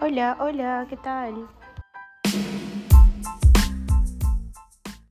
Hola, hola, ¿qué tal?